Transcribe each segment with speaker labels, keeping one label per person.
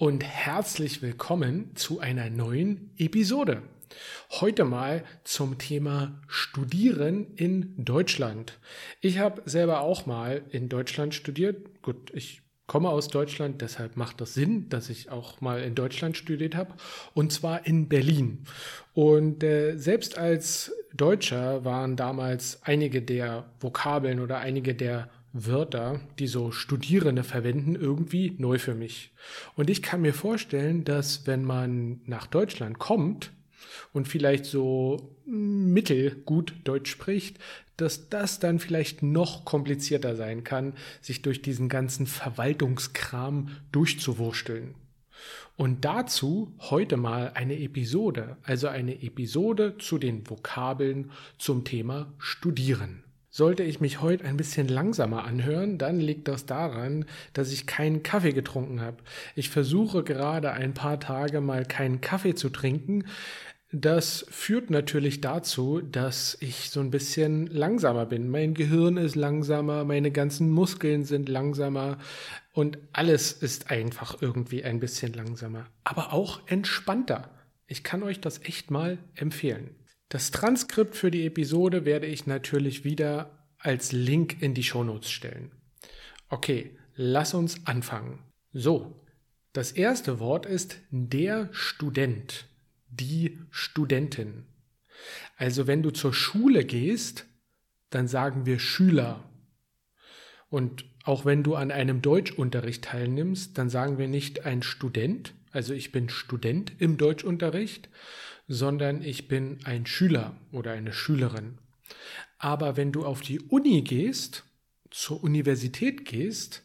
Speaker 1: und herzlich willkommen zu einer neuen Episode. Heute mal zum Thema Studieren in Deutschland. Ich habe selber auch mal in Deutschland studiert. Gut, ich komme aus Deutschland, deshalb macht das Sinn, dass ich auch mal in Deutschland studiert habe, und zwar in Berlin. Und äh, selbst als Deutscher waren damals einige der Vokabeln oder einige der Wörter, die so Studierende verwenden, irgendwie neu für mich. Und ich kann mir vorstellen, dass wenn man nach Deutschland kommt und vielleicht so mittelgut Deutsch spricht, dass das dann vielleicht noch komplizierter sein kann, sich durch diesen ganzen Verwaltungskram durchzuwursteln. Und dazu heute mal eine Episode, also eine Episode zu den Vokabeln zum Thema Studieren. Sollte ich mich heute ein bisschen langsamer anhören, dann liegt das daran, dass ich keinen Kaffee getrunken habe. Ich versuche gerade ein paar Tage mal keinen Kaffee zu trinken. Das führt natürlich dazu, dass ich so ein bisschen langsamer bin. Mein Gehirn ist langsamer, meine ganzen Muskeln sind langsamer und alles ist einfach irgendwie ein bisschen langsamer, aber auch entspannter. Ich kann euch das echt mal empfehlen. Das Transkript für die Episode werde ich natürlich wieder als Link in die Shownotes stellen. Okay, lass uns anfangen. So, das erste Wort ist der Student, die Studentin. Also wenn du zur Schule gehst, dann sagen wir Schüler. Und auch wenn du an einem Deutschunterricht teilnimmst, dann sagen wir nicht ein Student, also ich bin Student im Deutschunterricht, sondern ich bin ein Schüler oder eine Schülerin. Aber wenn du auf die Uni gehst, zur Universität gehst,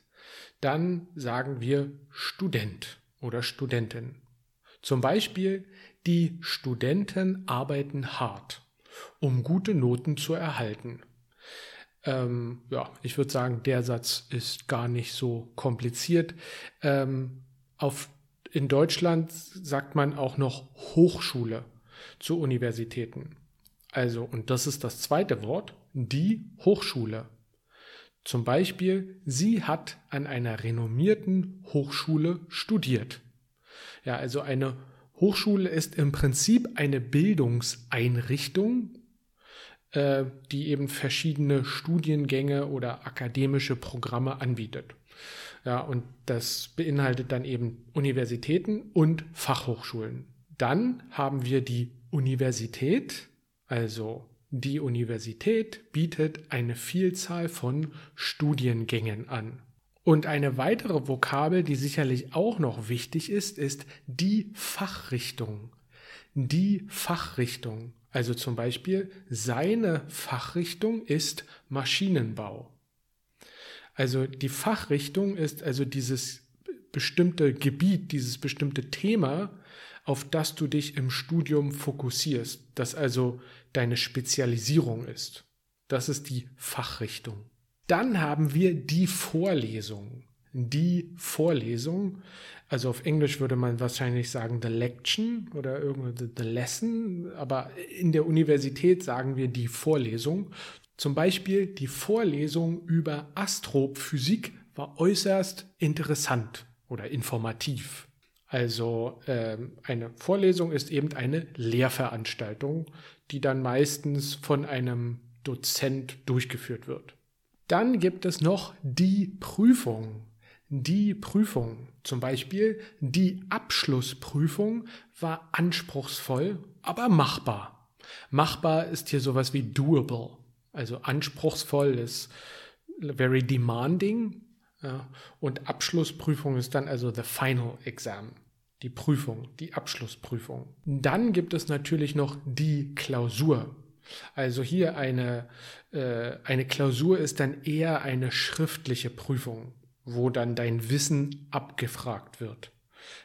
Speaker 1: dann sagen wir Student oder Studentin. Zum Beispiel, die Studenten arbeiten hart, um gute Noten zu erhalten. Ähm, ja, ich würde sagen, der Satz ist gar nicht so kompliziert. Ähm, auf, in Deutschland sagt man auch noch Hochschule zu Universitäten. Also, und das ist das zweite Wort, die Hochschule. Zum Beispiel, sie hat an einer renommierten Hochschule studiert. Ja, also eine Hochschule ist im Prinzip eine Bildungseinrichtung, äh, die eben verschiedene Studiengänge oder akademische Programme anbietet. Ja, und das beinhaltet dann eben Universitäten und Fachhochschulen. Dann haben wir die Universität, also die Universität bietet eine Vielzahl von Studiengängen an. Und eine weitere Vokabel, die sicherlich auch noch wichtig ist, ist die Fachrichtung. Die Fachrichtung. Also zum Beispiel seine Fachrichtung ist Maschinenbau. Also die Fachrichtung ist also dieses bestimmte Gebiet, dieses bestimmte Thema, auf das du dich im Studium fokussierst, das also deine Spezialisierung ist. Das ist die Fachrichtung. Dann haben wir die Vorlesung. Die Vorlesung, also auf Englisch würde man wahrscheinlich sagen the lection oder irgendwie the lesson, aber in der Universität sagen wir die Vorlesung. Zum Beispiel die Vorlesung über Astrophysik war äußerst interessant oder informativ. Also äh, eine Vorlesung ist eben eine Lehrveranstaltung, die dann meistens von einem Dozent durchgeführt wird. Dann gibt es noch die Prüfung. Die Prüfung, zum Beispiel die Abschlussprüfung, war anspruchsvoll, aber machbar. Machbar ist hier sowas wie doable. Also anspruchsvoll ist very demanding, ja, und Abschlussprüfung ist dann also the final exam, die Prüfung, die Abschlussprüfung. Dann gibt es natürlich noch die Klausur. Also hier eine, äh, eine Klausur ist dann eher eine schriftliche Prüfung, wo dann dein Wissen abgefragt wird.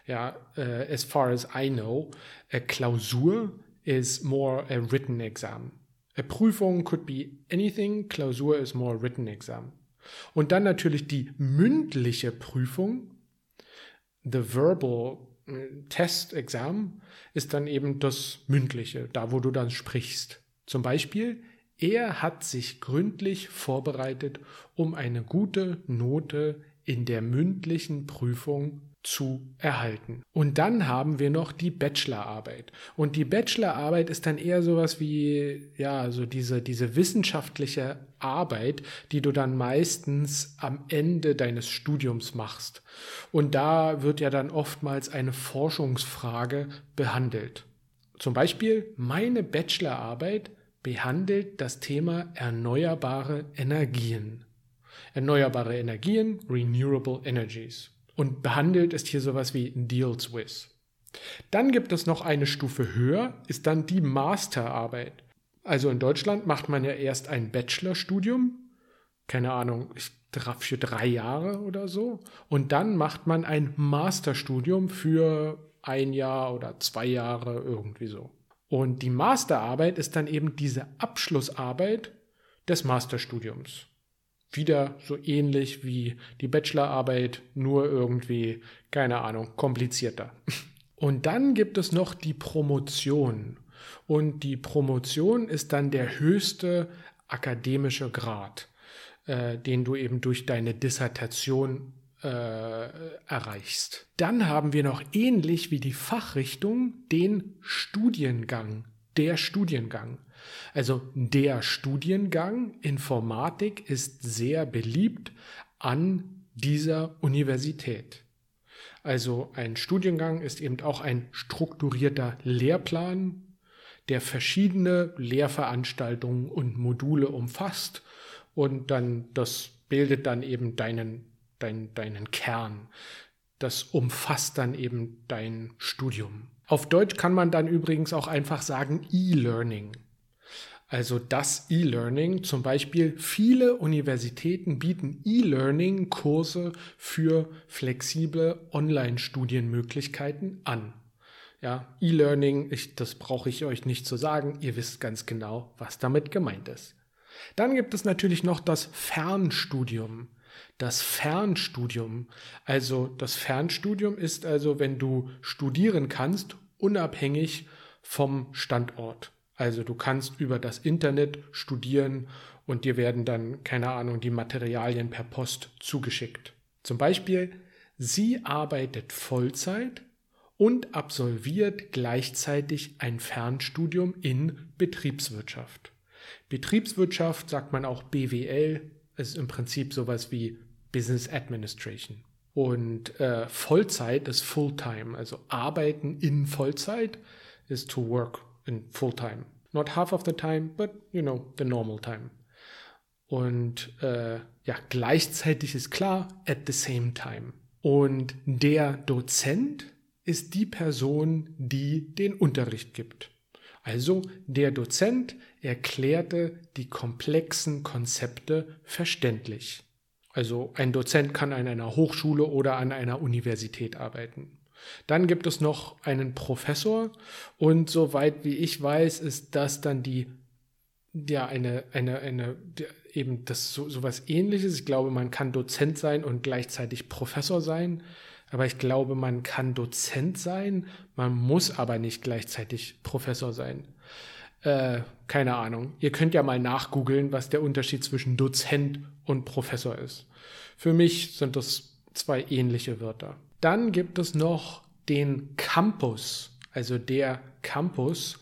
Speaker 1: Ja, uh, as far as I know, a Klausur is more a written exam. A Prüfung could be anything, Klausur is more a written exam. Und dann natürlich die mündliche Prüfung, the verbal test exam, ist dann eben das mündliche, da wo du dann sprichst. Zum Beispiel, er hat sich gründlich vorbereitet, um eine gute Note in der mündlichen Prüfung zu erhalten. Und dann haben wir noch die Bachelorarbeit. Und die Bachelorarbeit ist dann eher sowas wie, ja, so diese, diese wissenschaftliche Arbeit, die du dann meistens am Ende deines Studiums machst. Und da wird ja dann oftmals eine Forschungsfrage behandelt. Zum Beispiel meine Bachelorarbeit behandelt das Thema erneuerbare Energien. Erneuerbare Energien, Renewable Energies und behandelt ist hier sowas wie Deals with. Dann gibt es noch eine Stufe höher, ist dann die Masterarbeit. Also in Deutschland macht man ja erst ein Bachelorstudium, keine Ahnung, für drei Jahre oder so. Und dann macht man ein Masterstudium für ein Jahr oder zwei Jahre irgendwie so. Und die Masterarbeit ist dann eben diese Abschlussarbeit des Masterstudiums wieder so ähnlich wie die Bachelorarbeit, nur irgendwie, keine Ahnung, komplizierter. Und dann gibt es noch die Promotion. Und die Promotion ist dann der höchste akademische Grad, äh, den du eben durch deine Dissertation äh, erreichst. Dann haben wir noch ähnlich wie die Fachrichtung den Studiengang, der Studiengang. Also der Studiengang Informatik ist sehr beliebt an dieser Universität. Also ein Studiengang ist eben auch ein strukturierter Lehrplan, der verschiedene Lehrveranstaltungen und Module umfasst und dann das bildet dann eben deinen, dein, deinen Kern. Das umfasst dann eben dein Studium. Auf Deutsch kann man dann übrigens auch einfach sagen E-Learning. Also das E-Learning, zum Beispiel viele Universitäten bieten E-Learning-Kurse für flexible Online-Studienmöglichkeiten an. Ja, E-Learning, das brauche ich euch nicht zu sagen, ihr wisst ganz genau, was damit gemeint ist. Dann gibt es natürlich noch das Fernstudium. Das Fernstudium, also das Fernstudium ist also, wenn du studieren kannst, unabhängig vom Standort. Also du kannst über das Internet studieren und dir werden dann, keine Ahnung, die Materialien per Post zugeschickt. Zum Beispiel, sie arbeitet Vollzeit und absolviert gleichzeitig ein Fernstudium in Betriebswirtschaft. Betriebswirtschaft sagt man auch BWL, ist im Prinzip sowas wie Business Administration. Und äh, Vollzeit ist Fulltime, also arbeiten in Vollzeit ist to work in full time. Not half of the time, but you know, the normal time. Und äh, ja, gleichzeitig ist klar, at the same time. Und der Dozent ist die Person, die den Unterricht gibt. Also der Dozent erklärte die komplexen Konzepte verständlich. Also ein Dozent kann an einer Hochschule oder an einer Universität arbeiten. Dann gibt es noch einen Professor und soweit wie ich weiß, ist das dann die, ja, eine, eine, eine, eben das so, sowas ähnliches. Ich glaube, man kann Dozent sein und gleichzeitig Professor sein. Aber ich glaube, man kann Dozent sein, man muss aber nicht gleichzeitig Professor sein. Äh, keine Ahnung. Ihr könnt ja mal nachgoogeln, was der Unterschied zwischen Dozent und Professor ist. Für mich sind das zwei ähnliche Wörter. Dann gibt es noch den Campus, also der Campus.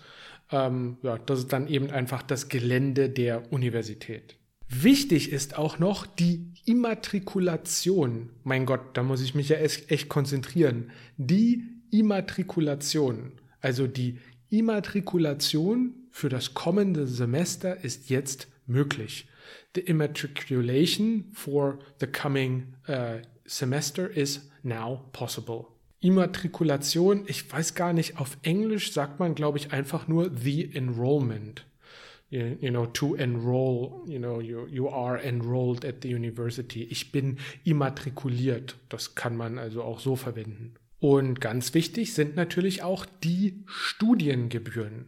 Speaker 1: Ähm, ja, das ist dann eben einfach das Gelände der Universität. Wichtig ist auch noch die Immatrikulation. Mein Gott, da muss ich mich ja echt, konzentrieren. Die Immatrikulation, also die Immatrikulation für das kommende Semester ist jetzt möglich. The immatriculation for the coming uh, semester is now possible. Immatrikulation, ich weiß gar nicht, auf Englisch sagt man, glaube ich, einfach nur the enrollment. You, you, know, to enroll, you know, you, you are enrolled at the university. Ich bin immatrikuliert. Das kann man also auch so verwenden. Und ganz wichtig sind natürlich auch die Studiengebühren.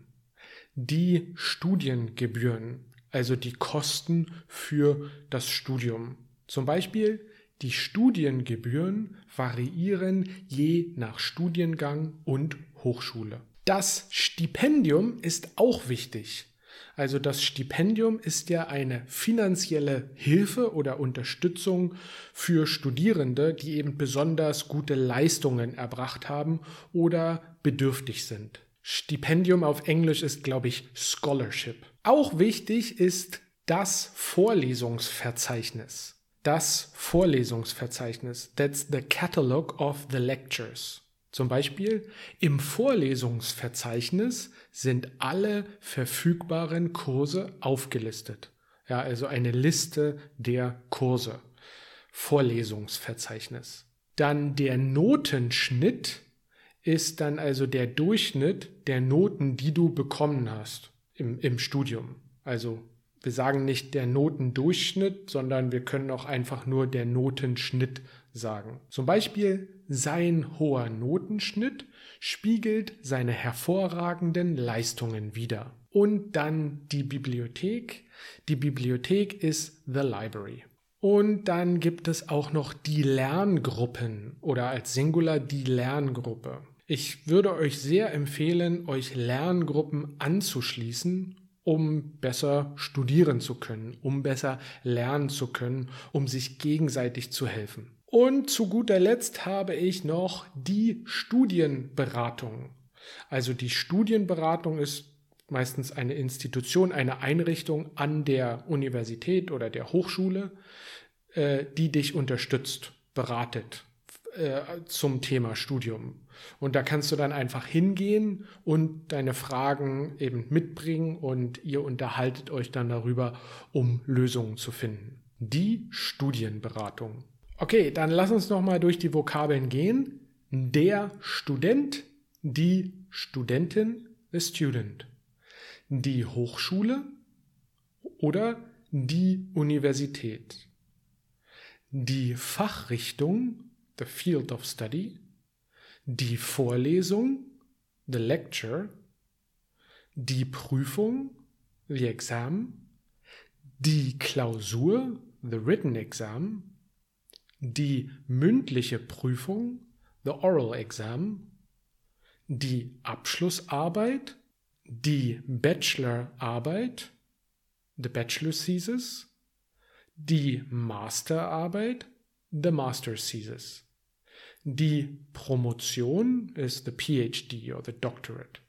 Speaker 1: Die Studiengebühren, also die Kosten für das Studium. Zum Beispiel die Studiengebühren variieren je nach Studiengang und Hochschule. Das Stipendium ist auch wichtig. Also das Stipendium ist ja eine finanzielle Hilfe oder Unterstützung für Studierende, die eben besonders gute Leistungen erbracht haben oder bedürftig sind. Stipendium auf Englisch ist, glaube ich, Scholarship. Auch wichtig ist das Vorlesungsverzeichnis. Das Vorlesungsverzeichnis. That's the catalog of the lectures. Zum Beispiel im Vorlesungsverzeichnis sind alle verfügbaren Kurse aufgelistet. Ja, also eine Liste der Kurse. Vorlesungsverzeichnis. Dann der Notenschnitt ist dann also der Durchschnitt der Noten, die du bekommen hast im, im Studium. Also wir sagen nicht der Notendurchschnitt, sondern wir können auch einfach nur der Notenschnitt sagen. Zum Beispiel sein hoher Notenschnitt spiegelt seine hervorragenden Leistungen wider. Und dann die Bibliothek. Die Bibliothek ist the library. Und dann gibt es auch noch die Lerngruppen oder als Singular die Lerngruppe. Ich würde euch sehr empfehlen, euch Lerngruppen anzuschließen, um besser studieren zu können, um besser lernen zu können, um sich gegenseitig zu helfen. Und zu guter Letzt habe ich noch die Studienberatung. Also die Studienberatung ist meistens eine Institution, eine Einrichtung an der Universität oder der Hochschule, äh, die dich unterstützt, beratet äh, zum Thema Studium. Und da kannst du dann einfach hingehen und deine Fragen eben mitbringen und ihr unterhaltet euch dann darüber, um Lösungen zu finden. Die Studienberatung. Okay, dann lass uns noch mal durch die Vokabeln gehen. Der Student, die Studentin, the student. Die Hochschule oder die Universität. Die Fachrichtung, the field of study, die Vorlesung, the lecture, die Prüfung, the exam, die Klausur, the written exam, die mündliche Prüfung, the oral exam, die Abschlussarbeit, die Bachelorarbeit, the bachelor thesis, die Masterarbeit, the master thesis. Die Promotion ist the PhD or the Doctorate.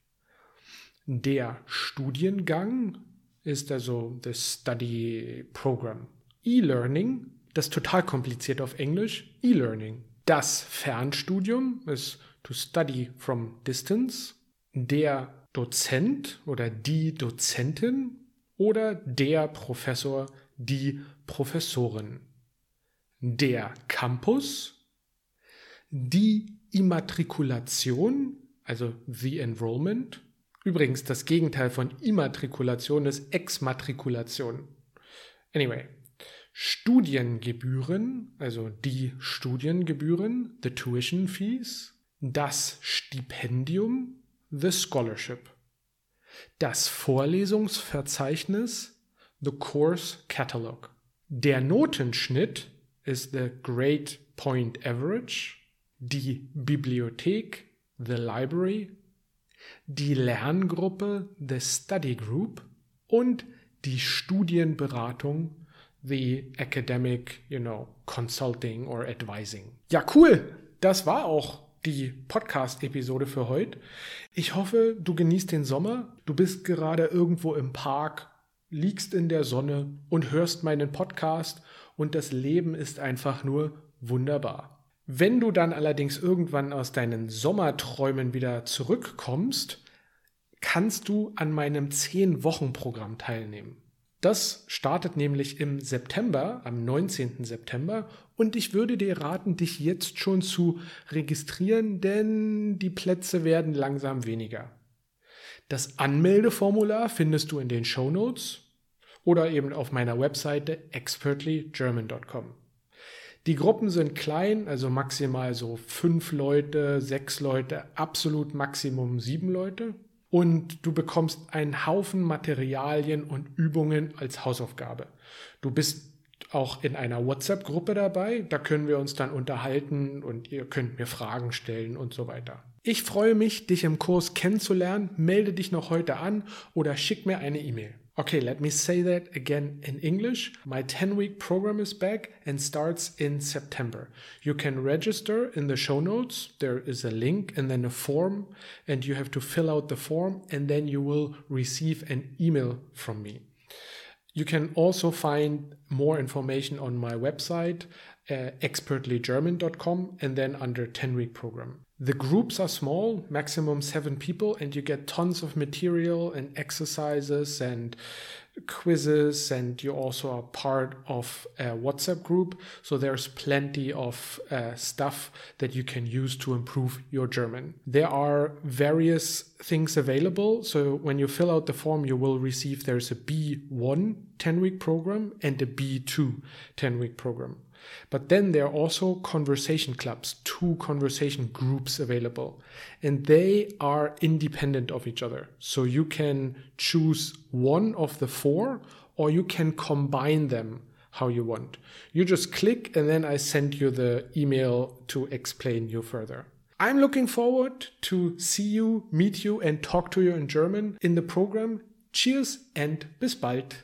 Speaker 1: Der Studiengang ist also the Study Program. E-Learning, das ist total kompliziert auf Englisch, E-Learning. Das Fernstudium ist to study from distance. Der Dozent oder die Dozentin oder der Professor, die Professorin. Der Campus die Immatrikulation, also the Enrollment. Übrigens, das Gegenteil von Immatrikulation ist Exmatrikulation. Anyway, Studiengebühren, also die Studiengebühren, the tuition fees, das Stipendium, the scholarship, das Vorlesungsverzeichnis, the course catalog, der Notenschnitt ist the grade point average, die Bibliothek, The Library, die Lerngruppe, The Study Group und die Studienberatung, The Academic, you know, Consulting or Advising. Ja, cool. Das war auch die Podcast-Episode für heute. Ich hoffe, du genießt den Sommer. Du bist gerade irgendwo im Park, liegst in der Sonne und hörst meinen Podcast und das Leben ist einfach nur wunderbar. Wenn du dann allerdings irgendwann aus deinen Sommerträumen wieder zurückkommst, kannst du an meinem 10-Wochen-Programm teilnehmen. Das startet nämlich im September, am 19. September, und ich würde dir raten, dich jetzt schon zu registrieren, denn die Plätze werden langsam weniger. Das Anmeldeformular findest du in den Show Notes oder eben auf meiner Webseite expertlygerman.com. Die Gruppen sind klein, also maximal so fünf Leute, sechs Leute, absolut Maximum sieben Leute. Und du bekommst einen Haufen Materialien und Übungen als Hausaufgabe. Du bist auch in einer WhatsApp-Gruppe dabei, da können wir uns dann unterhalten und ihr könnt mir Fragen stellen und so weiter. Ich freue mich, dich im Kurs kennenzulernen. Melde dich noch heute an oder schick mir eine E-Mail. Okay, let me say that again in English. My 10 week program is back and starts in September. You can register in the show notes. There is a link and then a form, and you have to fill out the form, and then you will receive an email from me. You can also find more information on my website, uh, expertlygerman.com, and then under 10 week program. The groups are small, maximum seven people, and you get tons of material and exercises and quizzes, and you also are part of a WhatsApp group. So there's plenty of uh, stuff that you can use to improve your German. There are various things available. So when you fill out the form, you will receive there's a B1 10 week program and a B2 10 week program. But then there are also conversation clubs, two conversation groups available, and they are independent of each other. So you can choose one of the four, or you can combine them how you want. You just click, and then I send you the email to explain you further. I'm looking forward to see you, meet you, and talk to you in German in the program. Cheers and bis bald.